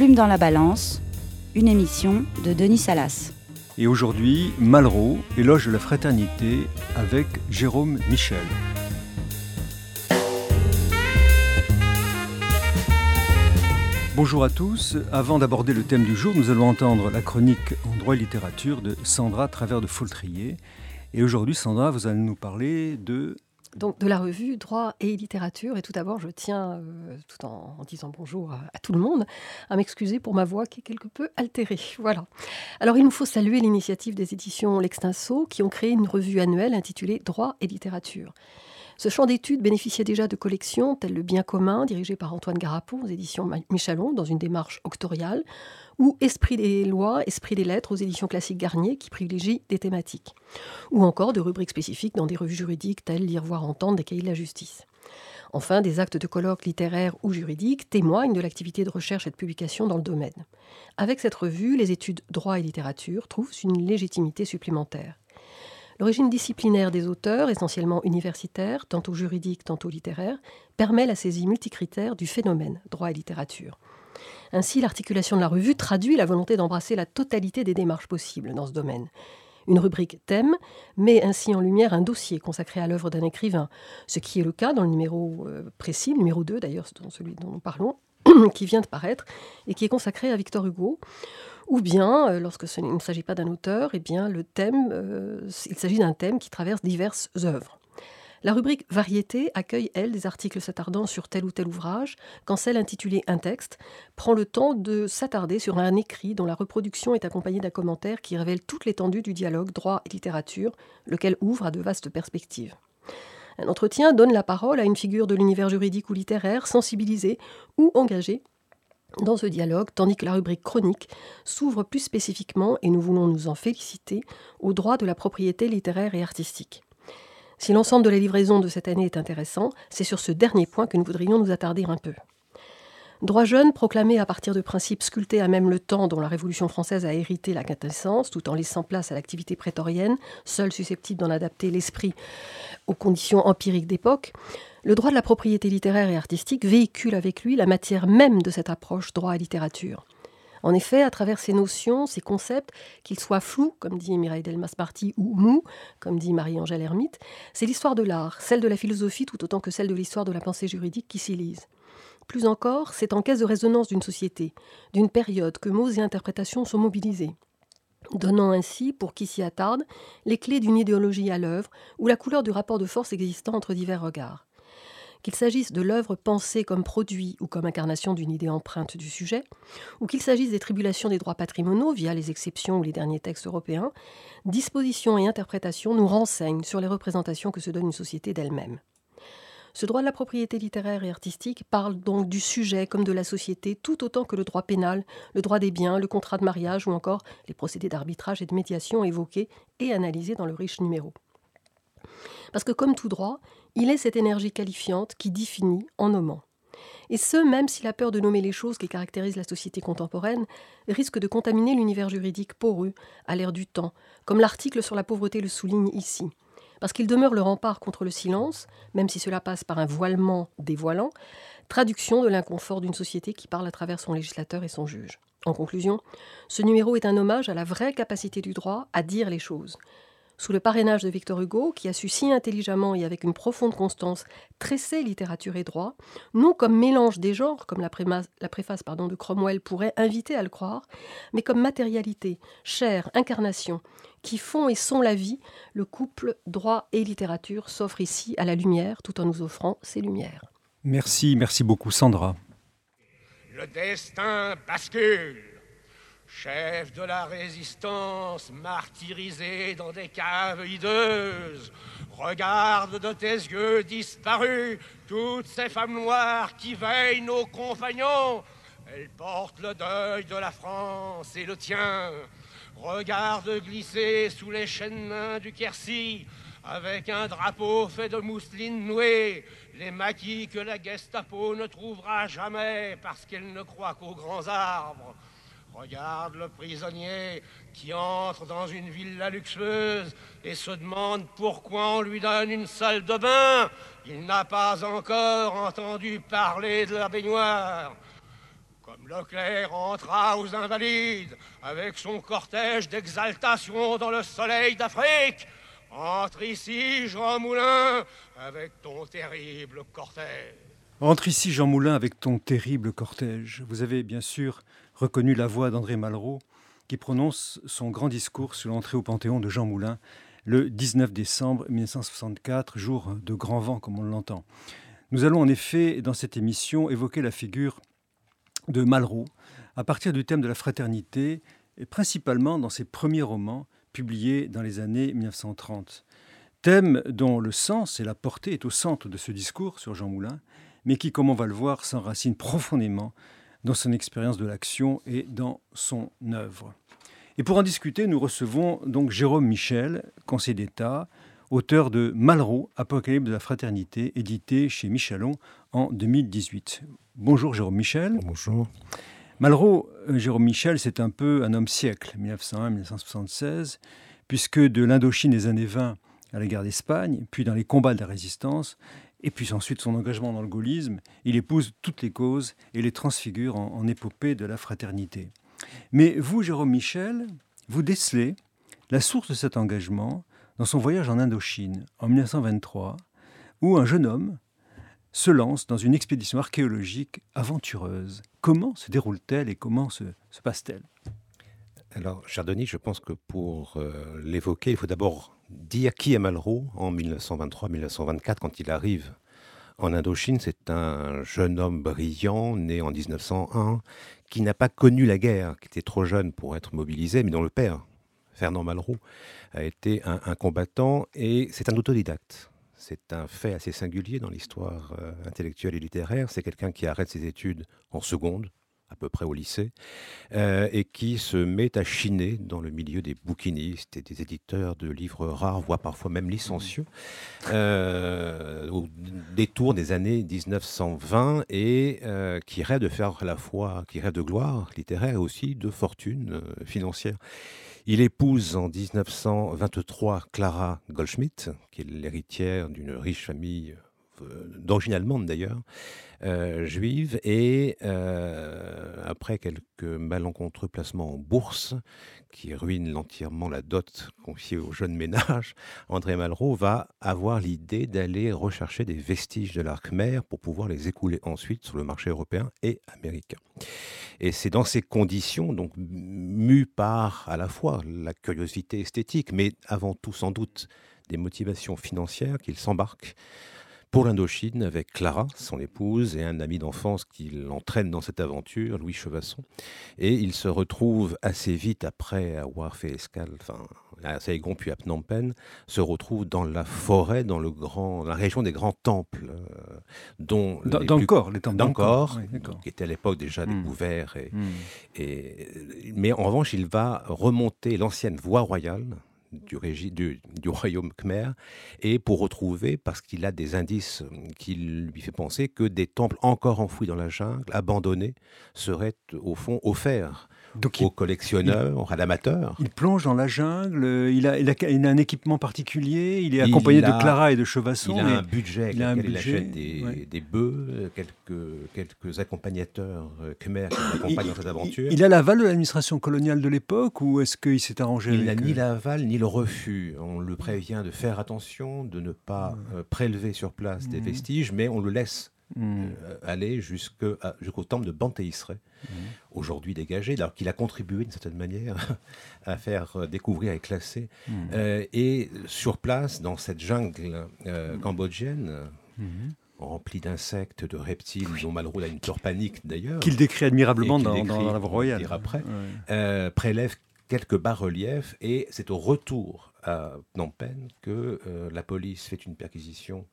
Plume dans la balance, une émission de Denis Salas. Et aujourd'hui, Malraux, éloge de la fraternité avec Jérôme Michel. Bonjour à tous. Avant d'aborder le thème du jour, nous allons entendre la chronique en droit et littérature de Sandra Travers de Foltrier. Et aujourd'hui, Sandra, vous allez nous parler de donc de la revue Droit et littérature. Et tout d'abord, je tiens, euh, tout en, disant bonjour à, tout le monde, à m'excuser pour ma voix qui est quelque peu altérée. Voilà. Alors il nous faut saluer l'initiative des éditions L'Extinso qui ont créé une revue annuelle intitulée Droit et littérature. Ce champ d'études bénéficiait déjà de collections telles Le Bien commun, dirigé par Antoine Garapon aux éditions Michalon, dans une démarche octoriale, ou Esprit des lois, Esprit des lettres aux éditions classiques Garnier, qui privilégie des thématiques, ou encore de rubriques spécifiques dans des revues juridiques telles Lire, voir, entendre des cahiers de la justice. Enfin, des actes de colloques littéraires ou juridiques témoignent de l'activité de recherche et de publication dans le domaine. Avec cette revue, les études droit et littérature trouvent une légitimité supplémentaire. L'origine disciplinaire des auteurs, essentiellement universitaires, tantôt juridiques, tantôt littéraires, permet la saisie multicritère du phénomène droit et littérature. Ainsi, l'articulation de la revue traduit la volonté d'embrasser la totalité des démarches possibles dans ce domaine. Une rubrique thème met ainsi en lumière un dossier consacré à l'œuvre d'un écrivain, ce qui est le cas dans le numéro euh, précis, numéro 2 d'ailleurs, celui dont nous parlons, qui vient de paraître et qui est consacré à Victor Hugo, ou bien, euh, lorsque il ne s'agit pas d'un auteur, eh bien, le thème, euh, il s'agit d'un thème qui traverse diverses œuvres. La rubrique Variété accueille, elle, des articles s'attardant sur tel ou tel ouvrage, quand celle intitulée Un texte prend le temps de s'attarder sur un écrit dont la reproduction est accompagnée d'un commentaire qui révèle toute l'étendue du dialogue droit et littérature, lequel ouvre à de vastes perspectives. Un entretien donne la parole à une figure de l'univers juridique ou littéraire sensibilisée ou engagée dans ce dialogue, tandis que la rubrique chronique s'ouvre plus spécifiquement, et nous voulons nous en féliciter, au droit de la propriété littéraire et artistique. Si l'ensemble de la livraison de cette année est intéressant, c'est sur ce dernier point que nous voudrions nous attarder un peu. Droit jeune, proclamé à partir de principes sculptés à même le temps dont la Révolution française a hérité la quintessence, tout en laissant place à l'activité prétorienne, seule susceptible d'en adapter l'esprit aux conditions empiriques d'époque, le droit de la propriété littéraire et artistique véhicule avec lui la matière même de cette approche droit et littérature. En effet, à travers ces notions, ces concepts, qu'ils soient flous, comme dit Mireille Delmas-Marty, ou mous, comme dit Marie-Angèle Hermite, c'est l'histoire de l'art, celle de la philosophie tout autant que celle de l'histoire de la pensée juridique qui s'y lise. Plus encore, c'est en caisse de résonance d'une société, d'une période que mots et interprétations sont mobilisés donnant ainsi, pour qui s'y attarde, les clés d'une idéologie à l'œuvre ou la couleur du rapport de force existant entre divers regards. Qu'il s'agisse de l'œuvre pensée comme produit ou comme incarnation d'une idée empreinte du sujet, ou qu'il s'agisse des tribulations des droits patrimoniaux via les exceptions ou les derniers textes européens, dispositions et interprétations nous renseignent sur les représentations que se donne une société d'elle-même. Ce droit de la propriété littéraire et artistique parle donc du sujet comme de la société tout autant que le droit pénal, le droit des biens, le contrat de mariage ou encore les procédés d'arbitrage et de médiation évoqués et analysés dans le riche numéro. Parce que comme tout droit, il est cette énergie qualifiante qui définit en nommant. Et ce, même si la peur de nommer les choses qui caractérisent la société contemporaine risque de contaminer l'univers juridique poreux à l'ère du temps, comme l'article sur la pauvreté le souligne ici. Parce qu'il demeure le rempart contre le silence, même si cela passe par un voilement dévoilant, traduction de l'inconfort d'une société qui parle à travers son législateur et son juge. En conclusion, ce numéro est un hommage à la vraie capacité du droit à dire les choses, sous le parrainage de Victor Hugo, qui a su si intelligemment et avec une profonde constance tresser littérature et droit, non comme mélange des genres, comme la, préface pardon, de Cromwell pourrait inviter à le croire, mais comme matérialité, chair, incarnation, qui font et sont la vie, le couple droit et littérature s'offre ici à la lumière, tout en nous offrant ses lumières. Merci, merci beaucoup Sandra. Le destin bascule chef de la résistance, martyrisé dans des caves hideuses. Regarde de tes yeux disparus toutes ces femmes noires qui veillent nos compagnons. Elles portent le deuil de la France et le tien. Regarde glisser sous les chaînes du Quercy, avec un drapeau fait de mousseline nouée, les maquis que la Gestapo ne trouvera jamais parce qu'elle ne croit qu'aux grands arbres. Regarde le prisonnier qui entre dans une villa luxueuse et se demande pourquoi on lui donne une salle de bain. Il n'a pas encore entendu parler de la baignoire. Comme Leclerc entra aux Invalides avec son cortège d'exaltation dans le soleil d'Afrique, entre ici, Jean Moulin, avec ton terrible cortège. Entre ici, Jean Moulin, avec ton terrible cortège. Vous avez bien sûr reconnu la voix d'André Malraux qui prononce son grand discours sur l'entrée au Panthéon de Jean Moulin le 19 décembre 1964, jour de grand vent comme on l'entend. Nous allons en effet, dans cette émission, évoquer la figure de Malraux à partir du thème de la fraternité, et principalement dans ses premiers romans publiés dans les années 1930. Thème dont le sens et la portée est au centre de ce discours sur Jean Moulin, mais qui, comme on va le voir, s'enracine profondément dans son expérience de l'action et dans son œuvre. Et pour en discuter, nous recevons donc Jérôme Michel, conseiller d'État, auteur de Malraux, Apocalypse de la fraternité, édité chez Michelon en 2018. Bonjour Jérôme Michel. Bonjour. Malraux, euh, Jérôme Michel, c'est un peu un homme siècle, 1901-1976, puisque de l'Indochine des années 20 à la guerre d'Espagne, puis dans les combats de la résistance, et puis ensuite son engagement dans le gaullisme, il épouse toutes les causes et les transfigure en, épopée de la fraternité. Mais vous, Jérôme Michel, vous décelez la source de cet engagement dans son voyage en Indochine en 1923, où un jeune homme se lance dans une expédition archéologique aventureuse. Comment se déroule-t-elle et comment se, se passe-t-elle? Alors, cher Denis, je pense que pour euh, l'évoquer, il faut d'abord dire qui est Malraux en 1923-1924 quand il arrive en Indochine. C'est un jeune homme brillant, né en 1901, qui n'a pas connu la guerre, qui était trop jeune pour être mobilisé, mais dont le père, Fernand Malraux, a été un, un combattant et c'est un autodidacte. C'est un fait assez singulier dans l'histoire euh, intellectuelle et littéraire. C'est quelqu'un qui arrête ses études en seconde, à peu près au lycée, euh, et qui se met à chiner dans le milieu des bouquinistes et des éditeurs de livres rares, voire parfois même licencieux, euh, au détour des années 1920, et euh, qui rêve de faire à la fois, qui rêve de gloire littéraire et aussi de fortune financière. Il épouse en 1923 Clara Goldschmidt, qui est l'héritière d'une riche famille d'origine allemande d'ailleurs, juive, et euh, après quelques malencontreux placements en bourse qui ruinent entièrement la dot confiée aux jeunes ménages, André Malraux va avoir l'idée d'aller rechercher des vestiges de l'arc mer pour pouvoir les écouler ensuite sur le marché européen et américain. Et c'est dans ces conditions, donc mu par à la fois la curiosité esthétique, mais avant tout sans doute des motivations financières, qu'il s'embarque pour l'Indochine avec Clara, son épouse, et un ami d'enfance qui l'entraîne dans cette aventure, Louis Chevasson. Et il se retrouve assez vite après avoir fait escale, enfin, à Saigon puis à Phnom Penh, se retrouve dans la forêt, dans le grand, la région des grands temples, euh, dont Dans, les dans le plus- corps, les temples Oui, d'accord. qui était à l'époque déjà Hmm. découvert. Et, Hmm. et- mais en revanche, il va remonter l'ancienne voie royale du, royaume khmer et pour retrouver, parce qu'il a des indices qui lui fait penser que des temples encore enfouis dans la jungle, abandonnés, seraient au fond offerts Donc il, aux collectionneurs, à l'amateur. il plonge dans la jungle, euh, il a, il a- il a un équipement particulier, il est Il accompagné a- de Clara et de Chevasson. Il a un budget il a un il budget, achète des, ouais. des bœufs, quelques, quelques accompagnateurs euh, khmer qui l'accompagnent dans cette aventure. Il, il a l'aval de l'administration coloniale de l'époque ou est-ce qu'il s'est arrangé Il n'a ni l'aval ni le refus. On le prévient de faire attention, de ne pas euh, prélever sur place des Mhm. vestiges, mais on le laisse Hmm. euh, aller jusqu'au temple de Banteisre, Mhm. aujourd'hui dégagé, alors qu'il a contribué d'une certaine manière à faire euh, découvrir et classer. Hmm. Euh, et sur place, dans cette jungle euh, cambodgienne, remplie d'insectes, de reptiles, dont Malraux a une peur panique d'ailleurs, Qu'il décrit admirablement dans, décrit, dans la royale. après. Ouais. euh, prélève quelques bas-reliefs et c'est au retour à Phnom Penh que euh, la police fait une perquisition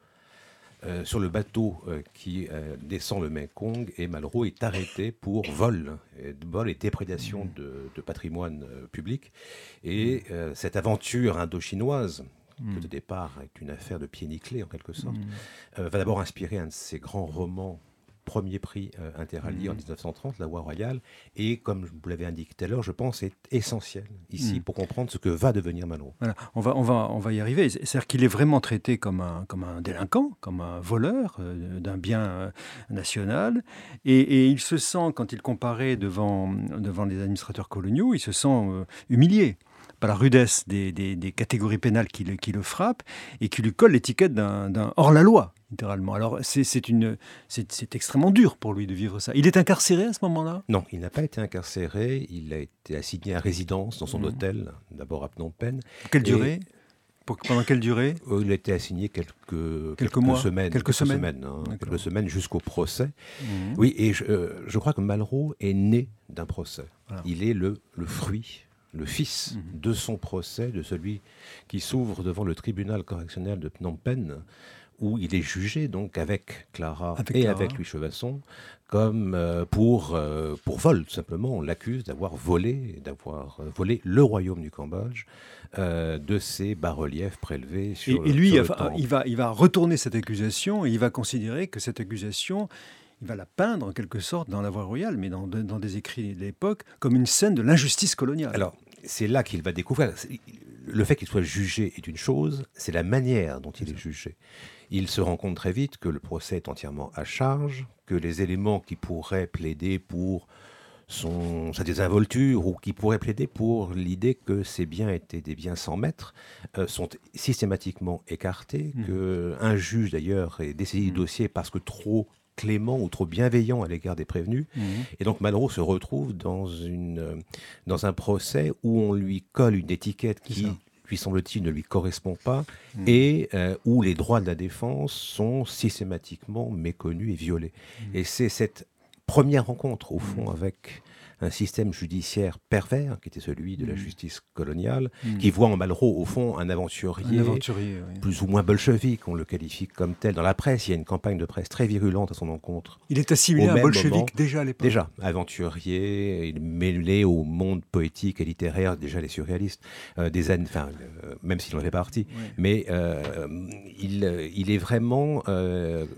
euh, sur le bateau euh, qui euh, descend le Mekong et Malraux est arrêté pour vol, et, vol et déprédation de, de patrimoine public. Et cette aventure indochinoise, qui au départ est une affaire de pied nickelé en quelque sorte, euh, va d'abord inspirer un de ses grands romans premier prix euh, interallié en Mhm. 1930, la voie royale, et comme vous l'avez indiqué tout à l'heure, je pense est essentiel ici Mhm. pour comprendre ce que va devenir Malraux. Voilà, on va, on va, on va y arriver. C'est-à-dire qu'il est vraiment traité comme un, comme un délinquant, comme un voleur euh, d'un bien euh, national. Et, et il se sent, quand il comparait devant, devant les administrateurs coloniaux, il se sent humilié par la rudesse des, des- des catégories pénales qui le, qui le frappent et qui lui collent l'étiquette d'un hors-la-loi, littéralement. Alors c'est une- extrêmement dur pour lui de vivre ça. Il est incarcéré à ce moment-là? Non, il n'a pas été incarcéré, il a été assigné à résidence dans son Mhm. hôtel, d'abord à Phnom Penh. Pour quelle Et- durée? Pendant quelle durée? Euh, Il a été assigné quelques, quelques, mois, semaines, quelques semaines. hein, quelques semaines jusqu'au procès. Mhm. Oui, et je, euh, je crois que Malraux est né d'un procès. Voilà. Il est le, le fruit, le fils Mhm. de son procès, de celui qui s'ouvre devant le tribunal correctionnel de Phnom Penh, où il est jugé donc avec Clara Avec et Clara. avec Louis Chevasson, comme euh, pour, euh, pour vol, tout simplement. On l'accuse d'avoir volé, d'avoir euh, volé le royaume du Cambodge euh, de ses bas-reliefs prélevés Et, sur et lui, sur il, va, il va retourner cette accusation et il va considérer que cette accusation, il va la peindre en quelque sorte dans la voie royale, mais dans, dans des écrits de l'époque, comme une scène de l'injustice coloniale. Alors, c'est là qu'il va découvrir. Le fait qu'il soit jugé est une chose, c'est la manière dont il est jugé. Il se rend compte très vite que le procès est entièrement à charge, que les éléments qui pourraient plaider pour son, sa désinvolture ou qui pourraient plaider pour l'idée que ces biens étaient des biens sans maître euh, sont systématiquement écartés, Mhm. que un juge d'ailleurs est décidé du Mhm. dossier parce que trop clément ou trop bienveillant à l'égard des prévenus. Mhm. Et donc Malraux se retrouve dans, une, euh, dans un procès où on lui colle une étiquette qui. Lui semble-t-il, ne lui correspond pas Mhm. et euh, où les droits de la défense sont systématiquement méconnus et violés. Mhm. Et c'est cette première rencontre, au fond, Mhm. avec un système judiciaire pervers, qui était celui de la Mhm. justice coloniale, Mhm. qui voit en Malraux, au fond, un aventurier Un aventurier, oui. plus ou moins bolchevique, on le qualifie comme tel. Dans la presse, il y a une campagne de presse très virulente à son encontre. Il est assimilé à un bolchevique moment, déjà à l'époque. Déjà, aventurier, il mêlé au monde poétique et littéraire, déjà les surréalistes, euh, des années, enfin, euh, même s'il en fait partie. Mais euh, il, il est vraiment.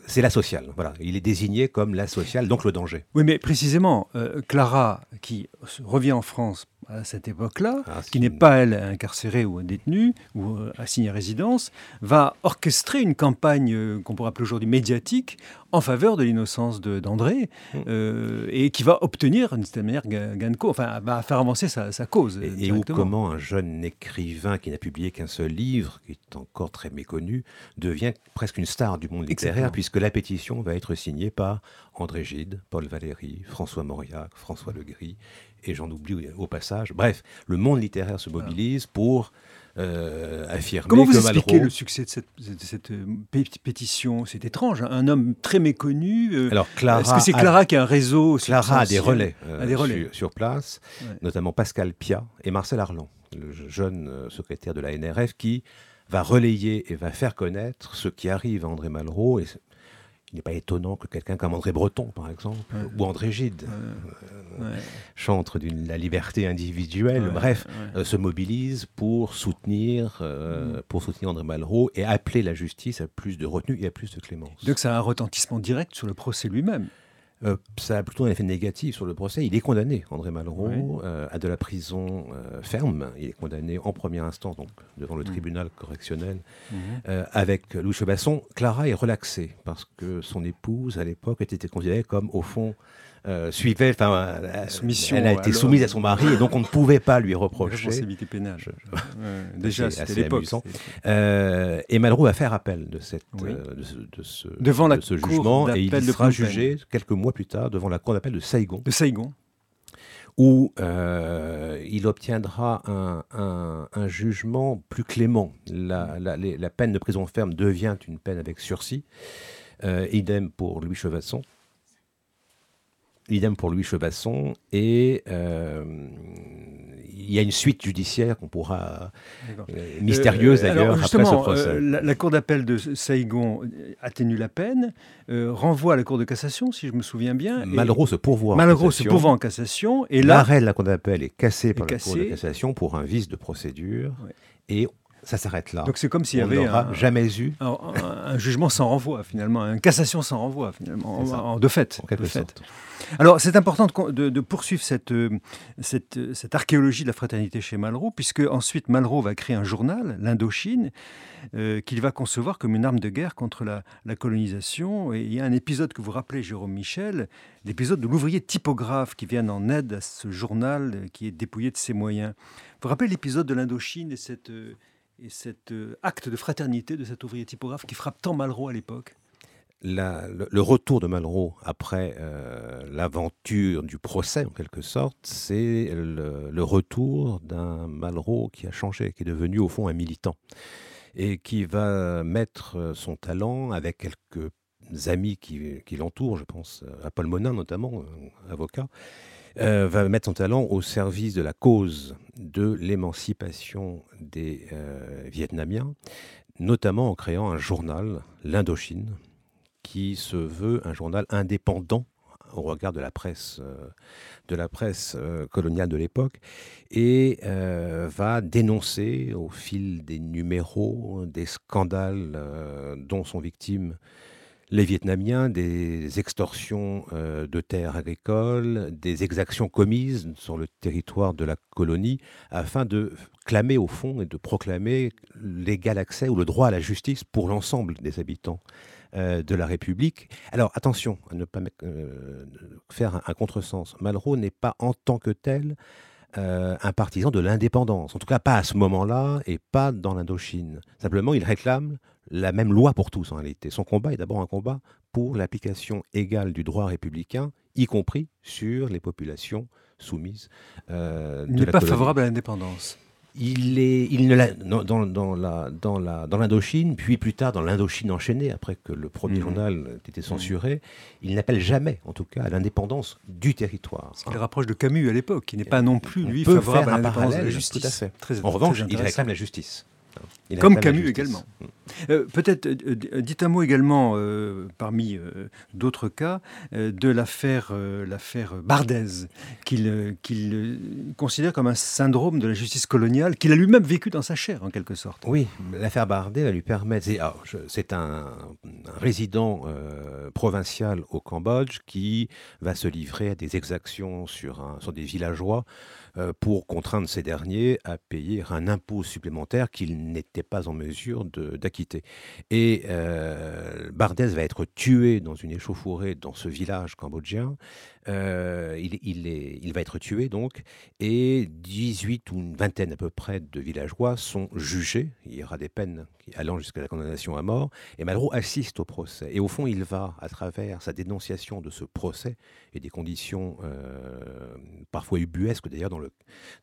c'est la sociale. Voilà. Il est désigné comme la sociale, donc le danger. Oui, mais précisément, Clara, qui revient en France à cette époque-là, Ah, qui n'est pas, elle, incarcérée ou détenue ou euh, assignée à résidence, va orchestrer une campagne euh, qu'on pourrait appeler aujourd'hui médiatique en faveur de l'innocence de- d'André Mm. euh, et qui va obtenir, d'une certaine manière, gain de cause, enfin, va faire avancer sa, sa cause. Et, et où directement. comment un jeune écrivain qui n'a publié qu'un seul livre, qui est encore très méconnu, devient presque une star du monde littéraire, Exactement. puisque la pétition va être signée par André Gide, Paul Valéry, François Mauriac, François Legris, et j'en oublie au passage. Bref, le monde littéraire se mobilise pour euh, affirmer Comment vous que expliquez Malraux... le succès de cette, de cette, euh, pé- pétition? C'est étrange, hein, un homme très méconnu. euh, Alors, Clara Est-ce que c'est a- Clara qui a un réseau Clara a des relais, euh, A des relais. Sur, sur place, Ouais. notamment Pascal Pia et Marcel Arlan, le jeune secrétaire de la NRF, qui va relayer et va faire connaître ce qui arrive à André Malraux. Et il n'est pas étonnant que quelqu'un comme André Breton, par exemple, Ouais. ou André Gide, Ouais, ouais, chantre de la liberté individuelle, ouais, bref, ouais. euh, se mobilise pour soutenir, euh, Mm. pour soutenir André Malraux et appeler la justice à plus de retenue et à plus de clémence. Donc ça a un retentissement direct sur le procès lui-même. Euh, ça a plutôt un effet négatif sur le procès. Il est condamné, André Malraux, Oui. euh, à de la prison euh, ferme. Il est condamné en première instance, donc devant le Mhm. tribunal correctionnel, euh, avec Louis Chebasson. Clara est relaxée parce que son épouse, à l'époque, était considérée comme, au fond, euh, suivait, enfin, euh, Soumission elle a été soumise à son mari et donc on ne pouvait pas lui reprocher. Pénale. Je- déjà, c'était l'époque. Euh, et Malraux va faire appel de, cette, Oui. de ce, de ce- Devant la de ce jugement et il sera jugé quelques mois plus tard devant la cour d'appel de Saigon. De Saigon. où euh, il obtiendra un, un- un jugement plus clément. La, la- peine de prison ferme devient une peine avec sursis. Euh, idem pour Louis Chevasson. Idem pour Louis Chevasson. Et euh, il y a une suite judiciaire qu'on pourra. Euh, mystérieuse Euh, alors, d'ailleurs après ce procès. la, la cour d'appel de Saigon atténue la peine, renvoie à la cour de cassation, si je me souviens bien. Malraux se pourvoit. en Malraux se cassation. pourvoit en cassation. Et L'arrêt de la cour d'appel est cassé par la Cour de cassation pour un vice de procédure. Ouais. Et ça s'arrête là. Donc c'est comme s'il y avait un, jamais eu un, jugement sans renvoi finalement, une cassation sans renvoi finalement, en, de fait. En fait. Alors c'est important de, poursuivre cette, euh, cette, cette, archéologie de la fraternité chez Malraux, puisque ensuite Malraux va créer un journal, l'Indochine, euh, qu'il va concevoir comme une arme de guerre contre la, la, colonisation. Et il y a un épisode que vous rappelez, Jérôme Michel, l'épisode de l'ouvrier typographe qui vient en aide à ce journal euh, qui est dépouillé de ses moyens. Vous rappelez l'épisode de l'Indochine et cette et cet euh, acte de fraternité de cet ouvrier typographe qui frappe tant Malraux à l'époque. Le, retour de Malraux après euh, l'aventure du procès, en quelque sorte, c'est le, retour d'un Malraux qui a changé, qui est devenu au fond un militant, et qui va mettre son talent avec quelques amis qui, qui l'entourent, je pense à Paul Monin notamment, euh, avocat, euh, va mettre son talent au service de la cause de l'émancipation des euh, Vietnamiens, notamment en créant un journal, l'Indochine, qui se veut un journal indépendant au regard de la presse, euh, de la presse coloniale de l'époque, et va dénoncer au fil des numéros des scandales dont sont victimes les Vietnamiens, des extorsions euh, de terres agricoles, des exactions commises sur le territoire de la colonie, afin de clamer au fond et de proclamer l'égal accès ou le droit à la justice pour l'ensemble des habitants euh, de la République. Alors attention à ne pas euh, faire un, un contresens. Malraux n'est pas en tant que tel un partisan de l'indépendance, en tout cas pas à ce moment-là et pas dans l'Indochine. Simplement, il réclame la même loi pour tous en réalité. Son combat est d'abord un combat pour l'application égale du droit républicain, y compris sur les populations soumises. Euh, il n'est pas favorable à l'indépendance. Il est, il ne l'a, dans, dans, la, dans, la, dans l'Indochine, puis plus tard dans l'Indochine enchaînée, après que le premier mmh. journal ait été censuré, mmh. il n'appelle jamais, en tout cas, à l'indépendance du territoire. Il rapproche de Camus à l'époque, qui n'est pas non plus, lui, favorable à l'indépendance de la justice. en revanche, il réclame la justice. Comme Camus également. Mm. Euh, peut-être euh, dites un mot également, euh, parmi d'autres cas, de l'affaire l'affaire Bardez, qu'il considère comme un syndrome de la justice coloniale, qu'il a lui-même vécu dans sa chair, en quelque sorte. Oui, l'affaire Bardez va lui permettre. C'est un, résident provincial au Cambodge qui va se livrer à des exactions sur, un, sur des villageois euh, pour contraindre ces derniers à payer un impôt supplémentaire qu'ils n'étaient pas en mesure d'acquitter. Et euh, Bardès va être tué dans une échauffourée dans ce village cambodgien. Euh, il, va être tué donc, et 18 ou une vingtaine à peu près de villageois sont jugés. Il y aura des peines allant jusqu'à la condamnation à mort. Et Malraux assiste au procès. Et au fond, il va, à travers sa dénonciation de ce procès et des conditions euh, parfois ubuesques d'ailleurs dans, le,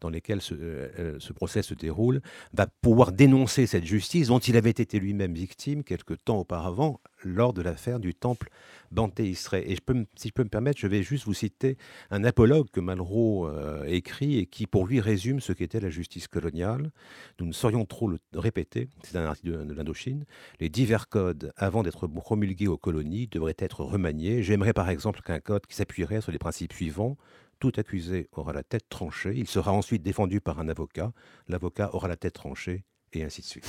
dans lesquelles ce, euh, ce, procès se déroule, va pouvoir dénoncer cette justice dont il avait été lui-même victime quelque temps auparavant lors de l'affaire du temple Banté Israël. Et si je peux me permettre, je vais juste vous citer un apologue que Malraux euh, écrit et qui, pour lui, résume ce qu'était la justice coloniale. Nous ne saurions trop le répéter, c'est un article de, de l'Indochine. Les divers codes, avant d'être promulgués aux colonies, devraient être remaniés. J'aimerais par exemple qu'un code qui s'appuierait sur les principes suivants tout accusé aura la tête tranchée, il sera ensuite défendu par un avocat, l'avocat aura la tête tranchée, et ainsi de suite.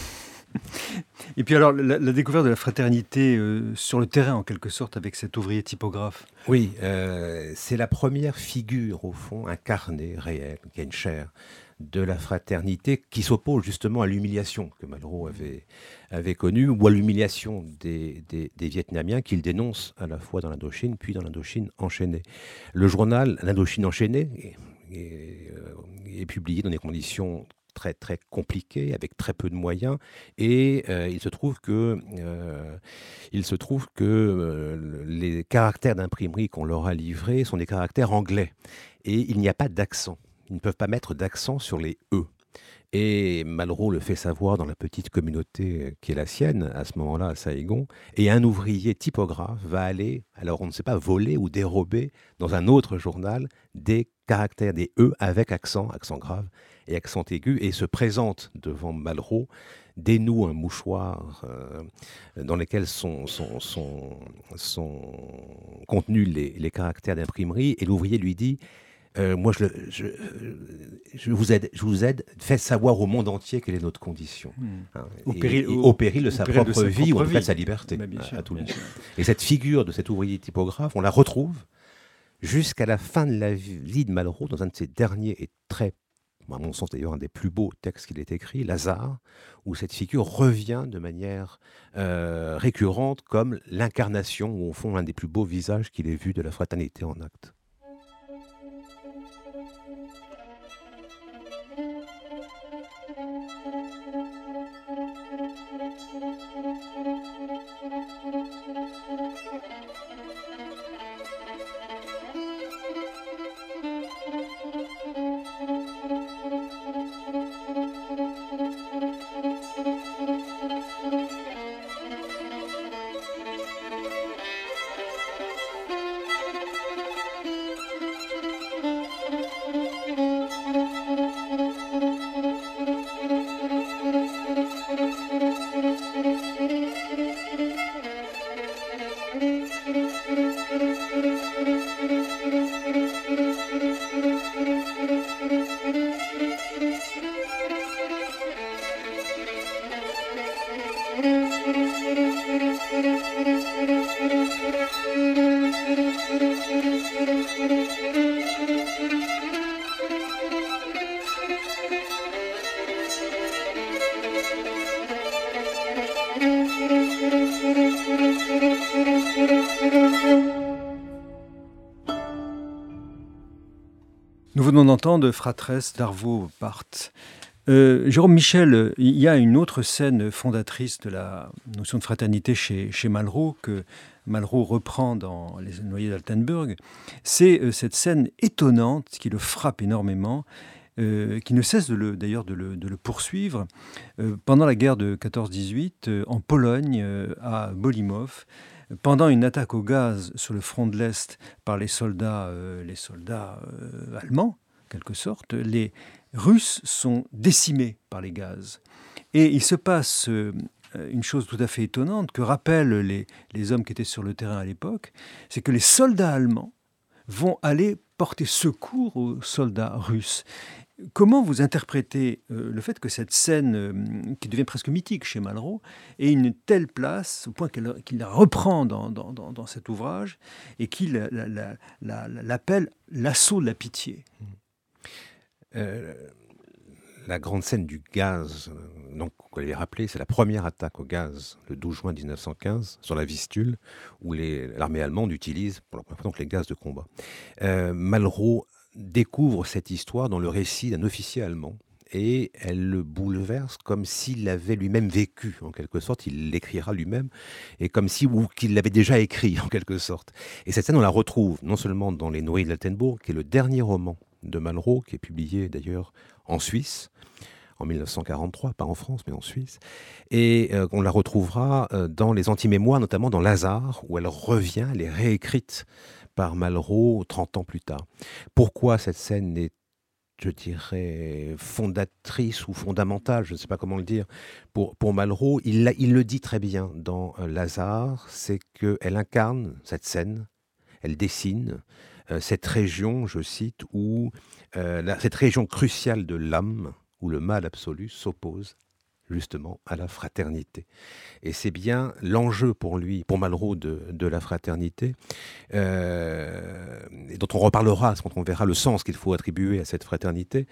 Et puis alors, la, découverte de la fraternité euh, sur le terrain, en quelque sorte, avec cet ouvrier typographe. Oui, euh, c'est la première figure, au fond, incarnée, réelle, qui a une chair, de la fraternité qui s'oppose justement à l'humiliation que Malraux avait, connue, ou à l'humiliation des, Vietnamiens qu'il dénonce à la fois dans l'Indochine, puis dans l'Indochine enchaînée. Le journal L'Indochine enchaînée est, est, publié dans des conditions très très compliqué avec très peu de moyens et euh, il se trouve que euh, euh, les caractères d'imprimerie qu'on leur a livrés sont des caractères anglais et il n'y a pas d'accent. Ils ne peuvent pas mettre d'accent sur les e. Et Malraux le fait savoir dans la petite communauté qui est la sienne, à ce moment-là, à Saïgon. Et un ouvrier typographe va aller, alors on ne sait pas, voler ou dérober dans un autre journal des caractères des E avec accent, accent grave et accent aigu, et se présente devant Malraux, dénoue un mouchoir euh, dans lequel sont, sont, sont, contenus les, les caractères d'imprimerie, et l'ouvrier lui dit moi, je, je, vous aide, je vous aide, faites savoir au monde entier quelle est notre condition. Hmm. Hein, au, péril, de sa propre vie ou en tout cas de sa liberté à, tout le monde. Et cette figure de cet ouvrier typographe, on la retrouve jusqu'à la fin de la vie de Malraux dans un de ses derniers et très à mon sens d'ailleurs un des plus beaux textes qu'il ait écrit, Lazare, où cette figure revient de manière euh, récurrente comme l'incarnation, ou au fond l'un des plus beaux visages qu'il ait vu de la fraternité en acte. De Fratresse d'Arvo Part. Euh, Jérôme Michel, il y a une autre scène fondatrice de la notion de fraternité chez, Malraux, que Malraux reprend dans Les Noyers d'Altenburg. C'est euh, cette scène étonnante qui le frappe énormément, euh, qui ne cesse d'ailleurs de, le poursuivre. pendant la guerre de 14-18, en Pologne, à Bolimov, pendant une attaque au gaz sur le front de l'Est par les soldats allemands, quelque sorte, les Russes sont décimés par les gaz. Et il se passe euh, une chose tout à fait étonnante que rappellent les, les hommes qui étaient sur le terrain à l'époque, c'est que les soldats allemands vont aller porter secours aux soldats russes. Comment vous interprétez euh, le fait que cette scène, euh, qui devient presque mythique chez Malraux, ait une telle place, au point qu'il la reprend dans, dans, dans, cet ouvrage, et qu'il l'appelle l'assaut de la pitié? Euh, la grande scène du gaz, euh, donc vous l'avez rappelé, c'est la première attaque au gaz le 12 juin 1915 sur la Vistule, où l'armée allemande utilise pour la première fois les gaz de combat. Euh, Malraux découvre cette histoire dans le récit d'un officier allemand et elle le bouleverse comme s'il l'avait lui-même vécu, en quelque sorte. Il l'écrira lui-même, et comme si, ou qu'il l'avait déjà écrit, en quelque sorte. Et cette scène, on la retrouve non seulement dans Les Noyés de l'Altenbourg, qui est le dernier roman de Malraux, qui est publié d'ailleurs en Suisse, en 1943, pas en France, mais en Suisse. Et euh, on la retrouvera euh, dans les antimémoires, notamment dans Lazare, où elle revient, elle est réécrite par Malraux 30 ans plus tard. Pourquoi cette scène est je dirais, fondatrice ou fondamentale, je ne sais pas comment le dire, pour, pour Malraux, il, il le dit très bien dans euh, Lazare, c'est qu'elle incarne cette scène, elle dessine, cette région, je cite, où euh, cette région cruciale de l'âme, où le mal absolu s'oppose justement à la fraternité. Et c'est bien l'enjeu pour lui, pour Malraux, de, la fraternité, euh, et dont on reparlera quand on verra le sens qu'il faut attribuer à cette fraternité.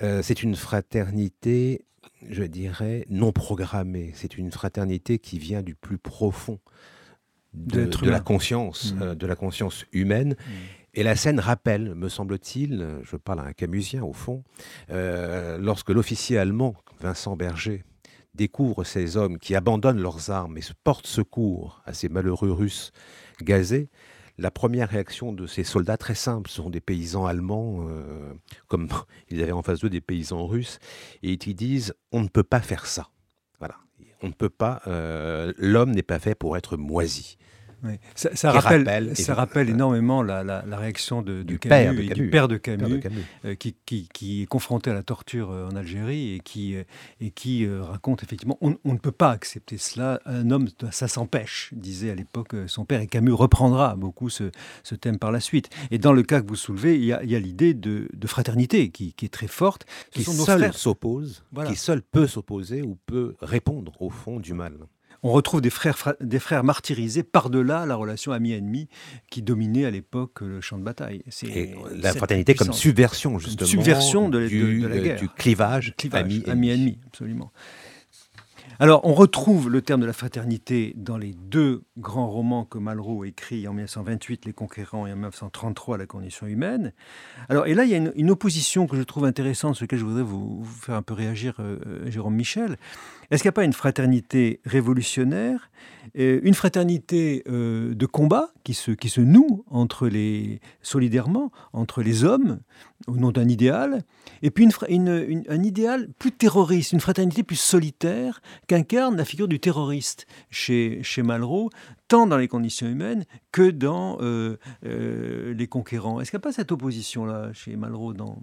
c'est une fraternité, je dirais, non programmée. C'est une fraternité qui vient du plus profond de, la conscience, mmh. de la conscience humaine. Mmh. Et la scène rappelle, me semble-t-il, je parle à un camusien au fond, euh, lorsque l'officier allemand, Vincent Berger, découvre ces hommes qui abandonnent leurs armes et portent secours à ces malheureux Russes gazés, la première réaction de ces soldats, très simple, ce sont des paysans allemands, euh, comme ils avaient en face d'eux des paysans russes, et ils disent on ne peut pas faire ça. Voilà, on ne peut pas, euh, l'homme n'est pas fait pour être moisi. Ça, rappelle, ça rappelle énormément la, réaction de, du, père, de du père de Camus, euh, qui, qui, est confronté à la torture euh, en Algérie et qui, euh, et qui raconte effectivement on, ne peut pas accepter cela. Un homme, ça s'empêche, disait à l'époque son père. Et Camus reprendra beaucoup ce, ce, thème par la suite. Et dans le cas que vous soulevez, il y a, l'idée de, fraternité qui, est très forte. qui seul s'oppose, qui seul peut s'opposer ou peut répondre au fond du mal on retrouve des frères, des frères martyrisés par-delà la relation ami-ennemi qui dominait à l'époque le champ de bataille. Et la fraternité comme subversion, justement. subversion de, du, la guerre. Du clivage, clivage ami-ennemi. absolument. Alors, on retrouve le terme de la fraternité dans les deux grands romans que Malraux écrit en 1928, Les Conquérants, et en 1933, La Condition humaine. Alors, et là, il y a une, opposition que je trouve intéressante, sur laquelle je voudrais vous, faire un peu réagir, euh, euh, Jérôme Michel. Est-ce qu'il n'y a pas une fraternité révolutionnaire, une fraternité euh, de combat qui se, noue entre les, solidairement entre les hommes au nom d'un idéal, et puis un idéal plus terroriste, une fraternité plus solitaire qu'incarne la figure du terroriste chez, Malraux, tant dans les conditions humaines que dans euh, euh, les conquérants? Est-ce qu'il n'y a pas cette opposition-là chez Malraux dans,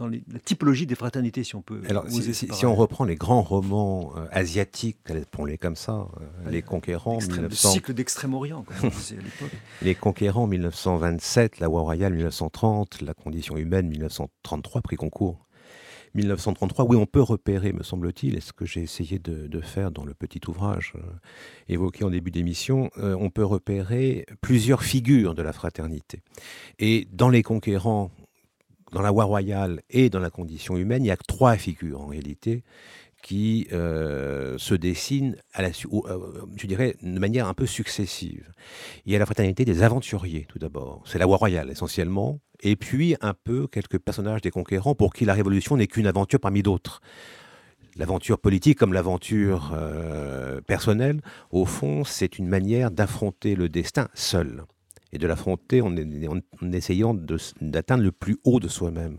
dans la typologie des fraternités, si on peut Alors, si, on reprend les grands romans euh, asiatiques, pour les comme ça, les conquérants... 1900... Le cycle d'Extrême-Orient, comme on disait à l'époque. Les conquérants 1927, la Voie royale 1930, la condition humaine 1933, prix concours 1933, oui, on peut repérer, me semble-t-il, et ce que j'ai essayé de, faire dans le petit ouvrage euh, évoqué en début d'émission, euh, on peut repérer plusieurs figures de la fraternité. Et dans les conquérants, dans la voie royale et dans la condition humaine, il y a trois figures en réalité qui euh, se dessinent, la, je dirais, de manière un peu successive. Il y a la fraternité des aventuriers, tout d'abord. C'est la voie royale, essentiellement, et puis un peu quelques personnages des conquérants pour qui la révolution n'est qu'une aventure parmi d'autres. L'aventure politique comme l'aventure euh, personnelle, au fond, c'est une manière d'affronter le destin seul et de l'affronter en, essayant d'atteindre le plus haut de soi-même.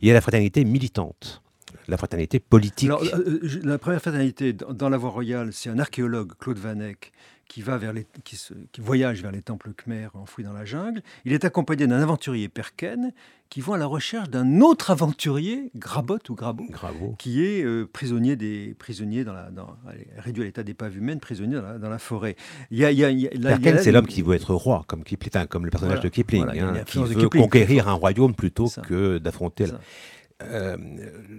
Il y a la fraternité militante, la fraternité politique. Alors, euh, la première fraternité dans la voie royale, c'est un archéologue, Claude Vanek, qui, va vers les, qui, voyage vers les temples khmers enfouis dans la jungle. Il est accompagné d'un aventurier Perken qui vont à la recherche d'un autre aventurier, Grabot ou Grabo, qui est euh, prisonnier des prisonniers dans la dans, réduit à l'état d'épave humaine, prisonnier dans la, forêt. Il c'est l'homme qui veut être roi, comme Kipling, comme le personnage de Kipling, hein, qui veut conquérir un royaume plutôt que d'affronter. Euh,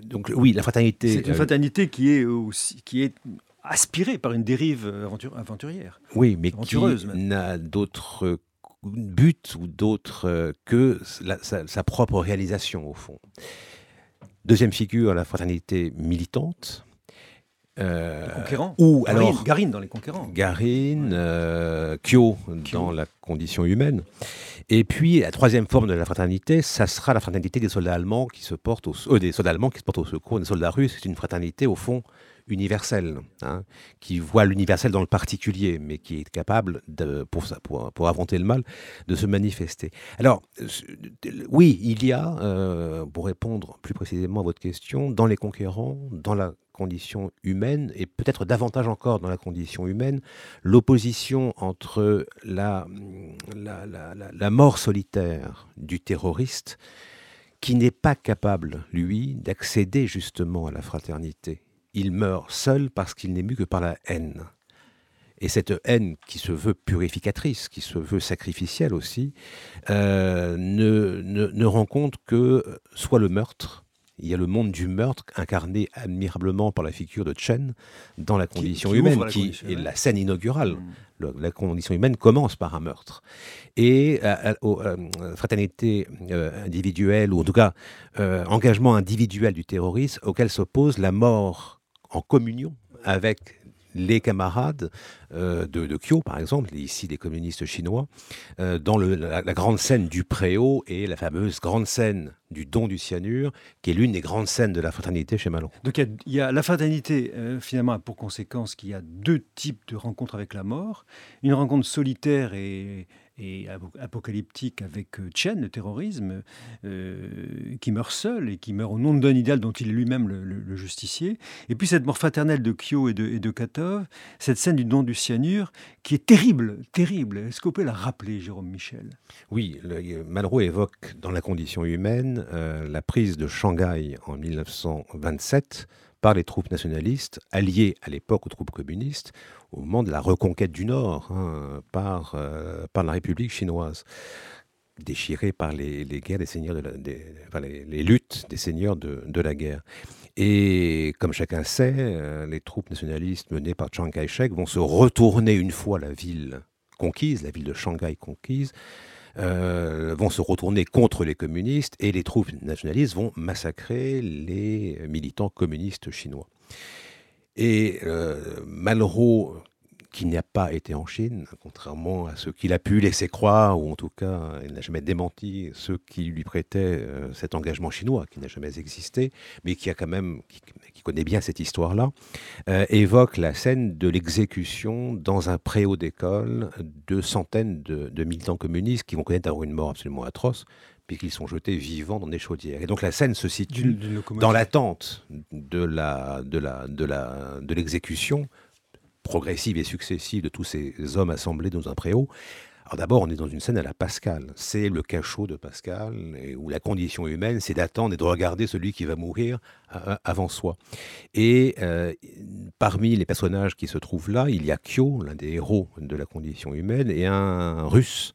donc oui, la fraternité. C'est une euh, fraternité qui est aussi qui est aspiré par une dérive aventurière. Oui, mais qui n'a d'autre but ou d'autre que sa, propre réalisation, au fond. Deuxième figure, la fraternité militante. Euh, ou alors Garine dans les conquérants. Garine, euh, Kyo, dans la condition humaine. Et puis la troisième forme de la fraternité, ça sera la fraternité des soldats allemands qui se portent au, euh, des soldats allemands qui se portent au secours des soldats russes. C'est une fraternité au fond universel, hein, qui voit l'universel dans le particulier, mais qui est capable, pour, affronter le mal, de se manifester. Alors, oui, il y a, euh, pour répondre plus précisément à votre question, dans les conquérants, dans la condition humaine, et peut-être davantage encore dans la condition humaine, l'opposition entre la mort solitaire du terroriste, qui n'est pas capable, lui, d'accéder justement à la fraternité il meurt seul parce qu'il n'est mu que par la haine. Et cette haine qui se veut purificatrice, qui se veut sacrificielle aussi, euh, ne, ne, rend compte que soit le meurtre, il y a le monde du meurtre incarné admirablement par la figure de Chen dans la condition humaine, qui est la scène inaugurale. Mm. la condition humaine commence par un meurtre. Et euh, euh, fraternité individuelle, ou en tout cas engagement individuel du terroriste, auquel s'oppose la mort en communion avec les camarades euh, de, Kyo, par exemple, ici des communistes chinois, euh, dans la, grande scène du préau et la fameuse grande scène du don du cyanure, qui est l'une des grandes scènes de la fraternité chez Malon. Donc il y, a la fraternité, euh, finalement, a pour conséquence qu'il y a deux types de rencontres avec la mort. Une rencontre solitaire et, et apocalyptique avec Chen, le terrorisme, qui meurt seul et qui meurt au nom d'un idéal dont il est lui-même le, justicier. Et puis cette mort fraternelle de Kyo et de, Katov, cette scène du don du cyanure, qui est terrible, terrible. Est-ce vous pouvez la rappeler, Jérôme Michel? Oui, Malraux évoque dans la condition humaine la prise de Shanghai en 1927 par les troupes nationalistes, alliées à l'époque aux troupes communistes, au moment de la reconquête du Nord hein, par, euh, par la République chinoise, déchirée par les, guerres des seigneurs de les, luttes des seigneurs de, de, la guerre. Et comme chacun sait, euh, les troupes nationalistes menées par Chiang Kai-shek vont se retourner une fois la ville conquise, la ville de Shanghai conquise, euh, vont se retourner contre les communistes et les troupes nationalistes vont massacrer les militants communistes chinois. Et euh, Malraux qui n'a pas été en Chine, contrairement à ce qu'il a pu laisser croire, ou en tout cas, il n'a jamais démenti ceux qui lui prêtaient euh, cet engagement chinois, qui n'a jamais existé, mais qui a quand même, qui, connaît bien cette histoire-là, euh, évoque la scène de l'exécution dans un préau d'école de centaines de, militants communistes qui vont connaître une mort absolument atroce, puisqu'ils sont jetés vivants dans des chaudières. Et donc la scène se situe dans l'attente de la de la de la de l'exécution progressive et successive de tous ces hommes assemblés dans un préau. Alors d'abord, on est dans une scène à la Pascal. C'est le cachot de Pascal, où la condition humaine, c'est d'attendre et de regarder celui qui va mourir avant soi. Et euh, parmi les personnages qui se trouvent là, il y a Kyo, l'un des héros de la condition humaine, et un russe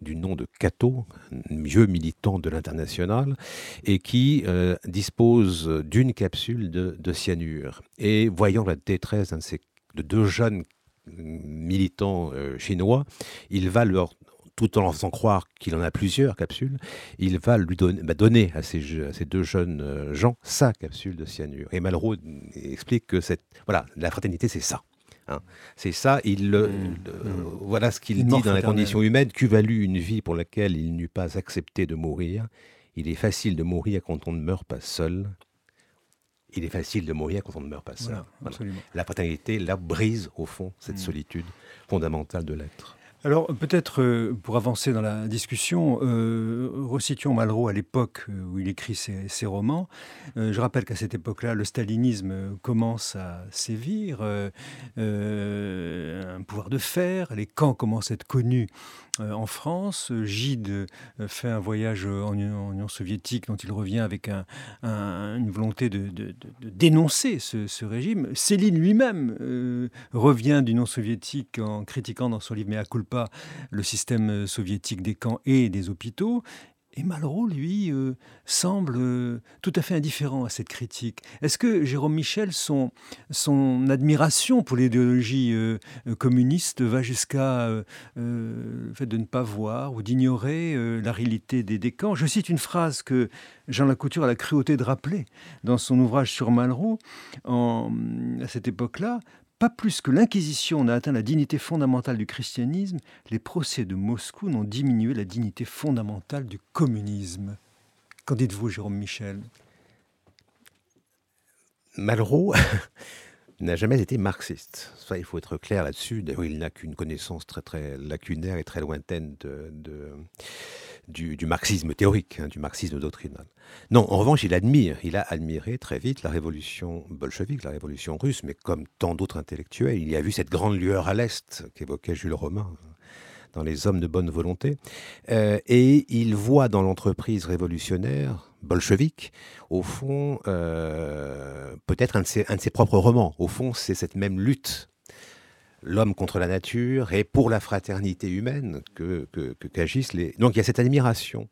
du nom de Kato, vieux militant de l'international, et qui euh, dispose d'une capsule de, de, cyanure. Et voyant la détresse d'un de ces de deux jeunes militants euh, chinois, il va leur tout en leur faisant croire qu'il en a plusieurs capsules, il va lui donner, bah, donner à, ces, ces, deux jeunes euh, gens sa capsule de cyanure. Et Malraux explique que cette, voilà, la fraternité, c'est ça. Hein. C'est ça, il, mmh. Mmh. voilà ce qu'il dit dans la condition humaine, qu'eût valu une vie pour laquelle il n'eût pas accepté de mourir? Il est facile de mourir quand on ne meurt pas seul il est facile de mourir quand on ne meurt pas seul. La fraternité, là, brise au fond cette mm. solitude fondamentale de l'être. Alors peut-être euh, pour avancer dans la discussion, euh, resituons Malraux à l'époque euh, où il écrit ses, romans. Euh, je rappelle qu'à cette époque-là, le stalinisme commence à sévir, un pouvoir de fer, les camps commencent à être connus en France. Gide euh, fait un voyage en Union soviétique dont il revient avec une volonté de, dénoncer ce, régime. Céline lui-même euh, revient d'Union soviétique en critiquant dans son livre Mea culpa le système soviétique des camps et des hôpitaux. Et Malraux, lui, euh, semble euh, tout à fait indifférent à cette critique. Est-ce que Jérôme Michel, son, admiration pour l'idéologie euh, communiste va jusqu'à le fait de ne pas voir ou d'ignorer la réalité des, des, camps? Je cite une phrase que Jean Lacouture a la cruauté de rappeler dans son ouvrage sur Malraux à cette époque-là. Pas plus que l'Inquisition n'a atteint la dignité fondamentale du christianisme, les procès de Moscou n'ont diminué la dignité fondamentale du communisme. Qu'en dites-vous, Jérôme Michel? Malraux? n'a jamais été marxiste. Il faut être clair là-dessus. D'ailleurs, il n'a qu'une connaissance très très lacunaire et très lointaine du, marxisme théorique, hein, du marxisme doctrinal. Non, en revanche, il admire, il a admiré très vite la révolution bolchevique, la révolution russe, mais comme tant d'autres intellectuels, il y a vu cette grande lueur à l'Est qu'évoquait Jules Romain dans Les Hommes de bonne volonté, euh, et il voit dans l'entreprise révolutionnaire bolchevique, au fond, euh, peut-être un, de ses propres romans. Au fond, c'est cette même lutte l'homme contre la nature et pour la fraternité humaine que, qu'agissent les... Donc il y a cette admiration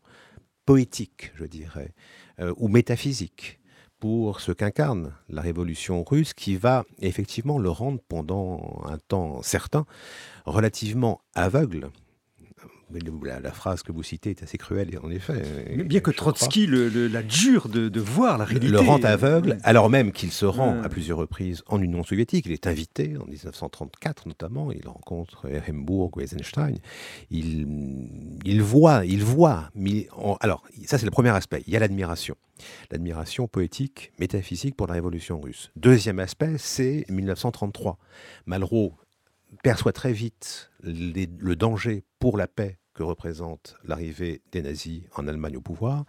poétique, je dirais, euh, ou métaphysique pour ce qu'incarne la révolution russe qui va effectivement le rendre pendant un temps certain relativement aveugle la, phrase que vous citez est assez cruelle, en effet. bien que Trotsky le, la dure de, voir la réalité. Le rend aveugle, alors même qu'il se rend à plusieurs reprises en Union soviétique. Il est invité en 1934 notamment. Il rencontre Ehrenburg ou Eisenstein. Il, il voit, il voit. alors, ça, c'est le premier aspect. Il y a l'admiration. L'admiration poétique, métaphysique pour la révolution russe. Deuxième aspect, c'est 1933. Malraux perçoit très vite le danger pour la paix que représente l'arrivée des nazis en Allemagne au pouvoir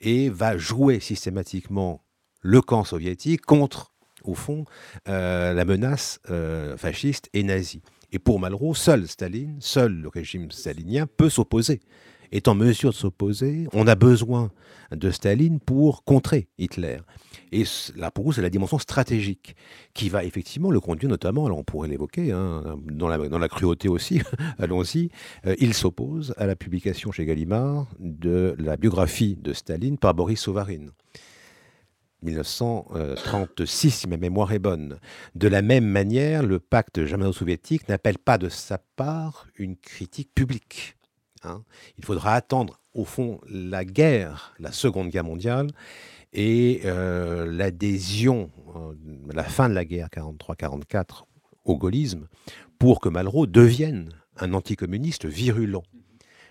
et va jouer systématiquement le camp soviétique contre, au fond, euh, la menace euh, fasciste et nazie. Et pour Malraux, seul Staline, seul le régime stalinien peut s'opposer est en mesure de s'opposer. On a besoin de Staline pour contrer Hitler. Et là, pour vous, c'est la dimension stratégique qui va effectivement le conduire notamment, alors on pourrait l'évoquer, hein, dans, la, cruauté aussi, allons-y, euh, il s'oppose à la publication chez Gallimard de la biographie de Staline par Boris Souvarine. 1936, si ma mémoire est bonne. De la même manière, le pacte germano-soviétique n'appelle pas de sa part une critique publique. Hein. Il faudra attendre, au fond, la guerre, la Seconde Guerre mondiale, et euh, l'adhésion, euh, la fin de la guerre 43-44 au gaullisme, pour que Malraux devienne un anticommuniste virulent.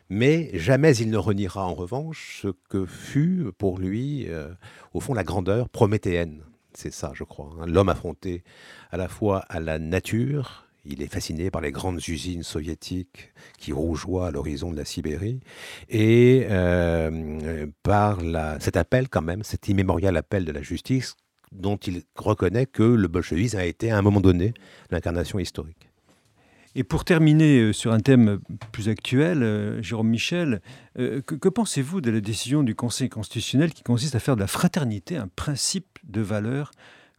Mais jamais il ne reniera en revanche ce que fut pour lui, euh, au fond, la grandeur prométhéenne. C'est ça, je crois. Hein. L'homme affronté à la fois à la nature il est fasciné par les grandes usines soviétiques qui rougeoient à l'horizon de la Sibérie et euh, par cet appel quand même, cet immémorial appel de la justice dont il reconnaît que le bolchevisme a été à un moment donné l'incarnation historique. Et pour terminer euh, sur un thème plus actuel, euh, Jérôme Michel, que pensez-vous de la décision du Conseil constitutionnel qui consiste à faire de la fraternité un principe de valeur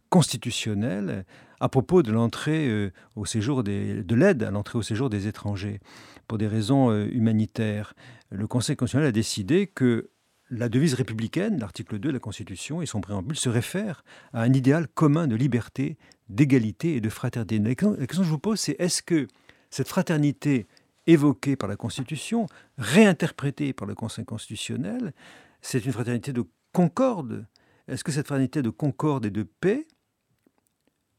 constitutionnelle à propos de l'entrée euh, au séjour de l'aide à l'entrée au séjour des étrangers pour des raisons euh, humanitaires. Le Conseil constitutionnel a décidé que la devise républicaine, l'article 2 de la Constitution et son préambule se réfèrent à un idéal commun de liberté, d'égalité et de fraternité. La question que je vous pose, c'est est-ce que cette fraternité évoquée par la Constitution, réinterprétée par le Conseil constitutionnel, c'est une fraternité de concorde? Est-ce que cette fraternité de concorde et de paix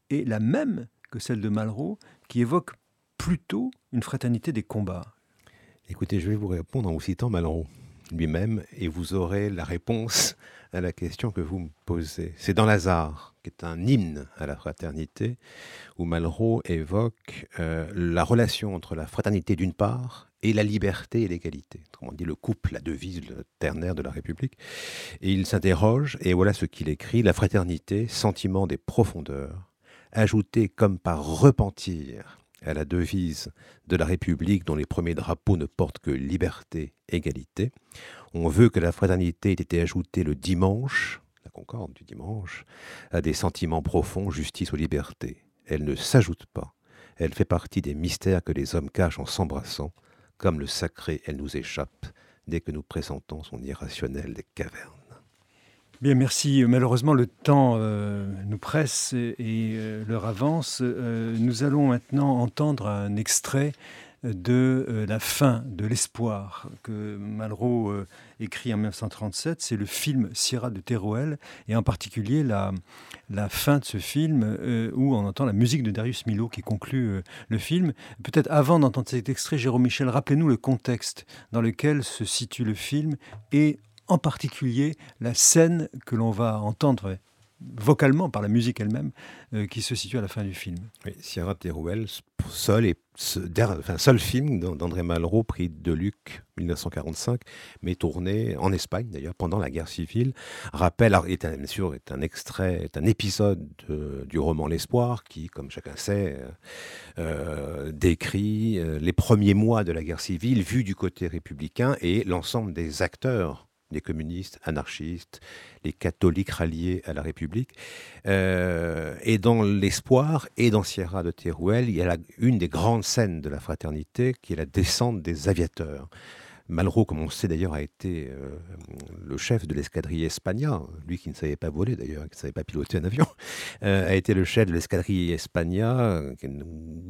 est la même que celle de Malraux, qui évoque plutôt une fraternité des combats Écoutez, je vais vous répondre en vous citant Malraux lui-même, et vous aurez la réponse à la question que vous me posez. C'est dans Lazare, qui est un hymne à la fraternité, où Malraux évoque euh, la relation entre la fraternité d'une part et la liberté et l'égalité. Autrement dit, le couple, la devise ternaire de la République. Et il s'interroge, et voilà ce qu'il écrit, la fraternité, sentiment des profondeurs, ajouté comme par repentir à la devise de la République dont les premiers drapeaux ne portent que liberté, égalité. On veut que la fraternité ait été ajoutée le dimanche, la concorde du dimanche, à des sentiments profonds, justice ou liberté. Elle ne s'ajoute pas. Elle fait partie des mystères que les hommes cachent en s'embrassant. Comme le sacré, elle nous échappe dès que nous pressentons son irrationnel des cavernes. Bien, merci. Malheureusement, le temps euh, nous presse et, euh, l'heure avance. Euh, nous allons maintenant entendre un extrait de La fin de l'espoir que Malraux écrit en 1937. C'est le film Sierra de Teruel et en particulier la, la fin de ce film où on entend la musique de Darius Milo qui conclut le film. Peut-être avant d'entendre cet extrait, Jérôme Michel, rappelez-nous le contexte dans lequel se situe le film et en particulier la scène que l'on va entendre vocalement par la musique elle-même, euh, qui se situe à la fin du film. Sierra Teruel, seul, et, seul film d'André Malraux, pris de Luc 1945, mais tourné en Espagne d'ailleurs pendant la guerre civile, rappelle, est bien sûr, est un extrait, est un épisode du roman L'Espoir, qui, comme chacun sait, euh, euh, décrit les premiers mois de la guerre civile vus du côté républicain et l'ensemble des acteurs les communistes, anarchistes, les catholiques ralliés à la République. Euh, et dans l'espoir, et dans Sierra de Teruel, il y a une des grandes scènes de la fraternité, qui est la descente des aviateurs. Malraux, comme on sait d'ailleurs, a été euh, le chef de l'escadrille Espagna, lui qui ne savait pas voler d'ailleurs, qui ne savait pas piloter un avion, euh, a été le chef de l'escadrille Espagna,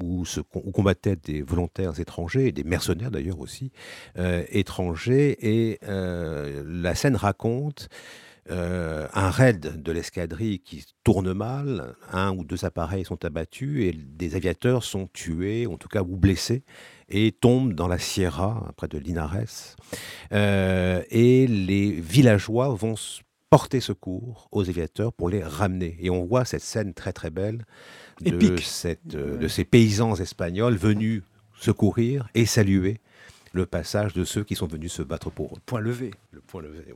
où, se, combattaient des volontaires étrangers, des mercenaires d'ailleurs aussi, euh, étrangers, et la scène raconte un raid de l'escadrille qui tourne mal, un ou deux appareils sont abattus et des aviateurs sont tués, en tout cas ou blessés et tombe dans la Sierra, près de Linares. Euh, et les villageois vont porter secours aux aviateurs pour les ramener. Et on voit cette scène très très belle de, cette, euh, de ces paysans espagnols venus secourir et saluer le passage de ceux qui sont venus se battre pour eux. Point levé. Le point levé.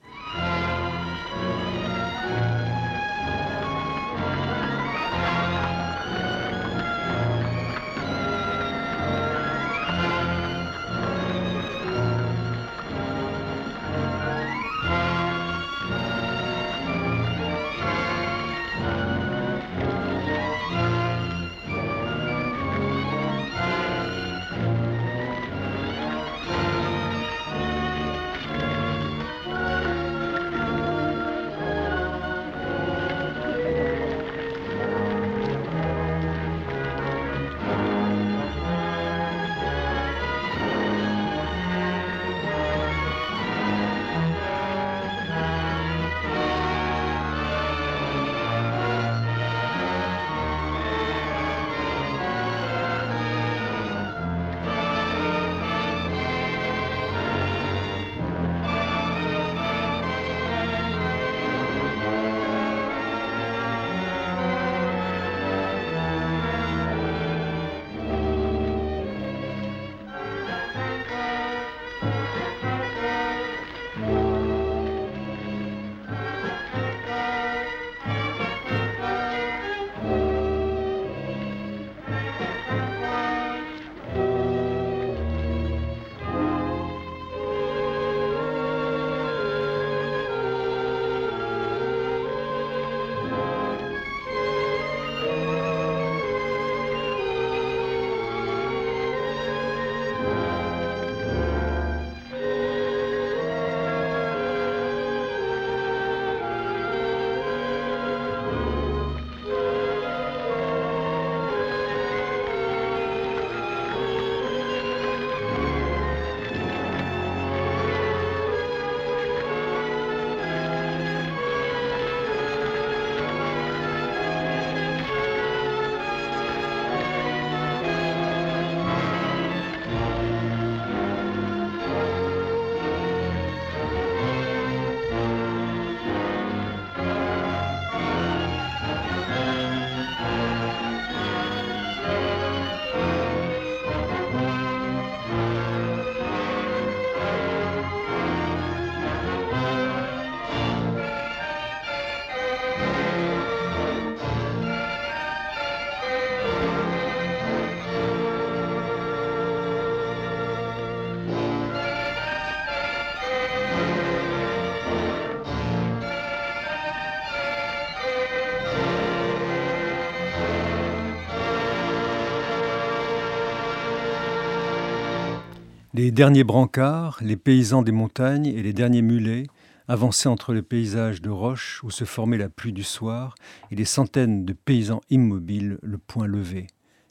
Les derniers brancards, les paysans des montagnes et les derniers mulets avançaient entre le paysage de roches où se formait la pluie du soir et les centaines de paysans immobiles, le poing levé.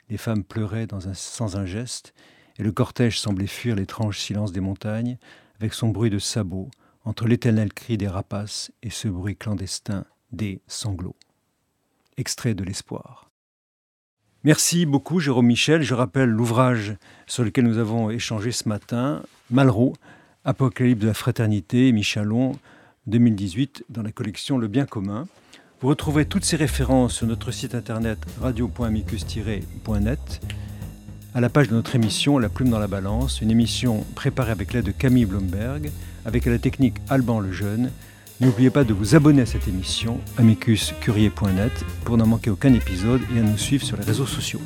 Les femmes pleuraient sans un geste et le cortège semblait fuir l'étrange silence des montagnes avec son bruit de sabots entre l'éternel cri des rapaces et ce bruit clandestin des sanglots. Extrait de l'espoir. Merci beaucoup, Jérôme Michel. Je rappelle l'ouvrage sur lequel nous avons échangé ce matin, Malraux, Apocalypse de la fraternité, Michalon, 2018, dans la collection Le Bien commun. Vous retrouverez toutes ces références sur notre site internet radio.amicus-net, à la page de notre émission La plume dans la balance, une émission préparée avec l'aide de Camille Blomberg, avec la technique Alban Lejeune N'oubliez pas de vous abonner à cette émission, amicuscurier.net, pour n'en manquer aucun épisode et à nous suivre sur les réseaux sociaux.